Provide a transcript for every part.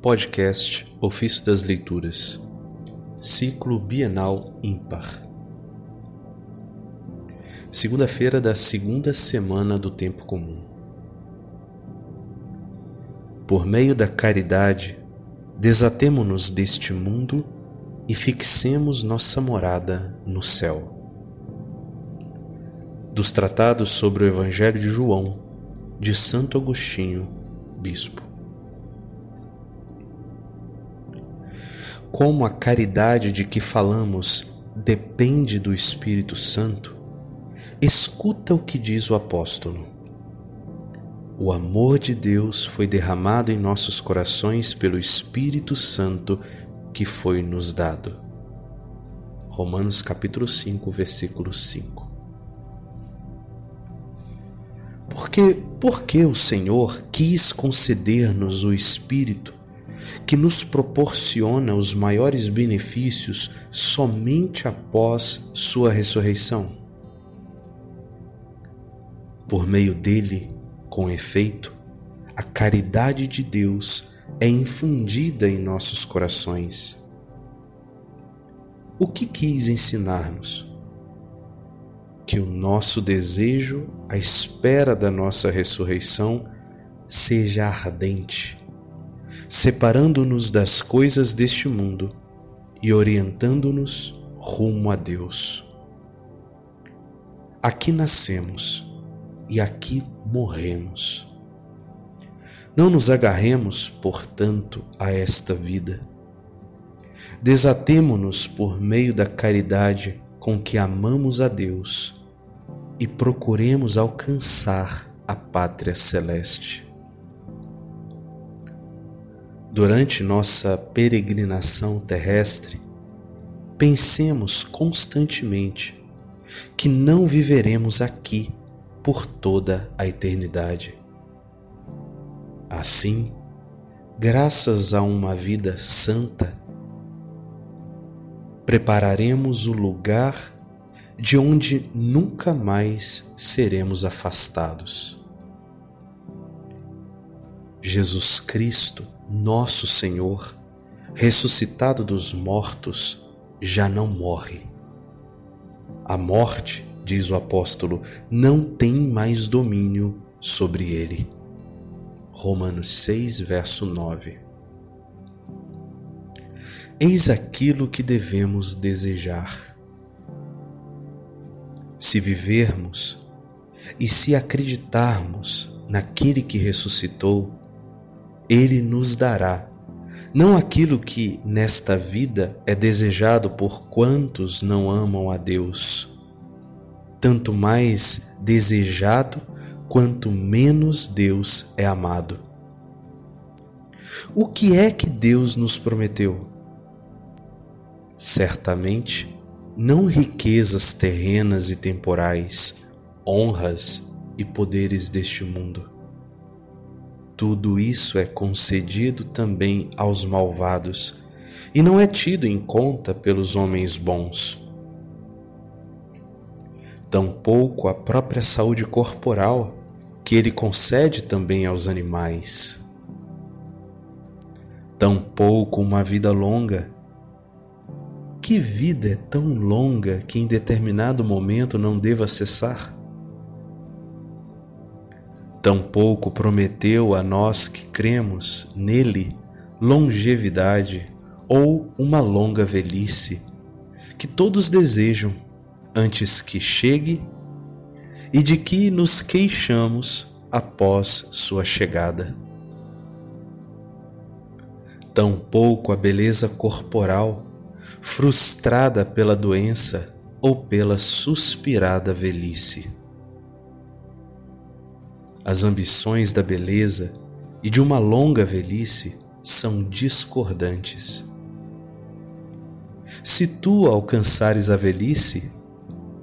Podcast Ofício das Leituras, Ciclo Bienal Ímpar. Segunda-feira da segunda semana do Tempo Comum. Por meio da caridade, desatemo-nos deste mundo e fixemos nossa morada no céu. Dos Tratados sobre o Evangelho de João, de Santo Agostinho, Bispo. Como a caridade de que falamos depende do Espírito Santo, escuta o que diz o apóstolo. O amor de Deus foi derramado em nossos corações pelo Espírito Santo que foi nos dado. Romanos capítulo 5, versículo 5. Porque porque o Senhor quis conceder-nos o Espírito que nos proporciona os maiores benefícios somente após sua ressurreição. Por meio dele, com efeito, a caridade de Deus é infundida em nossos corações. O que quis ensinar-nos? Que o nosso desejo, à espera da nossa ressurreição, seja ardente, separando-nos das coisas deste mundo e orientando-nos rumo a Deus. Aqui nascemos e aqui morremos não nos agarremos, portanto, a esta vida. Desatemo-nos por meio da caridade com que amamos a Deus e procuremos alcançar a pátria celeste. Durante nossa peregrinação terrestre, pensemos constantemente que não viveremos aqui por toda a eternidade. Assim, graças a uma vida santa, prepararemos o lugar de onde nunca mais seremos afastados. Jesus Cristo, nosso Senhor, ressuscitado dos mortos, já não morre. A morte, diz o apóstolo, não tem mais domínio sobre ele. Romanos 6, verso 9. Eis aquilo que devemos desejar. Se vivermos e se acreditarmos naquele que ressuscitou, ele nos dará não aquilo que nesta vida é desejado por quantos não amam a Deus, tanto mais desejado quanto menos Deus é amado. O que é que Deus nos prometeu? Certamente, não riquezas terrenas e temporais, honras e poderes deste mundo. Tudo isso é concedido também aos malvados e não é tido em conta pelos homens bons. Tampouco a própria saúde corporal que ele concede também aos animais. Tampouco uma vida longa. Que vida é tão longa que em determinado momento não deva cessar? Tampouco prometeu a nós que cremos nele longevidade ou uma longa velhice, que todos desejam antes que chegue e de que nos queixamos após sua chegada. Tampouco a beleza corporal, frustrada pela doença ou pela suspirada velhice. As ambições da beleza e de uma longa velhice são discordantes. Se tu alcançares a velhice,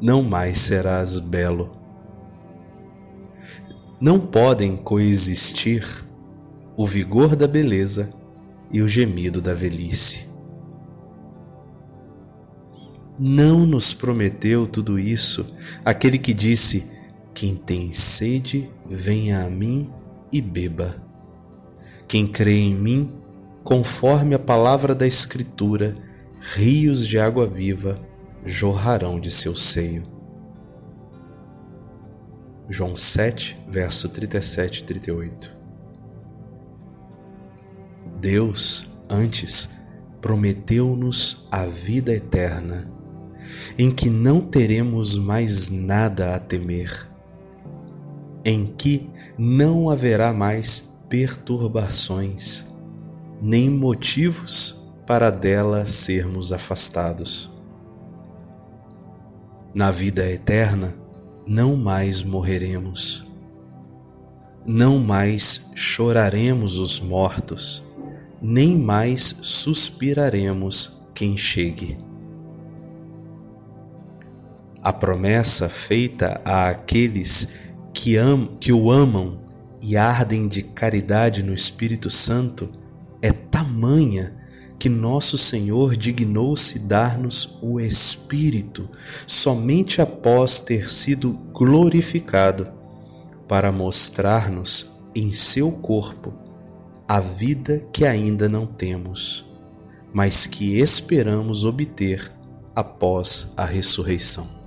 não mais serás belo não podem coexistir o vigor da beleza e o gemido da velhice. Não nos prometeu tudo isso aquele que disse: Quem tem sede, venha a mim e beba. Quem crê em mim, conforme a palavra da Escritura, rios de água viva jorrarão de seu seio. João 7, verso 37 e 38. Deus, antes, prometeu-nos a vida eterna, em que não teremos mais nada a temer, em que não haverá mais perturbações, nem motivos para dela sermos afastados. Na vida eterna, não mais morreremos, não mais choraremos os mortos, nem mais suspiraremos quem chegue. A promessa feita a aqueles que, am, que o amam e ardem de caridade no Espírito Santo é tamanha que nosso Senhor dignou-se dar-nos o Espírito somente após ter sido glorificado, para mostrar-nos em seu corpo a vida que ainda não temos, mas que esperamos obter após a ressurreição.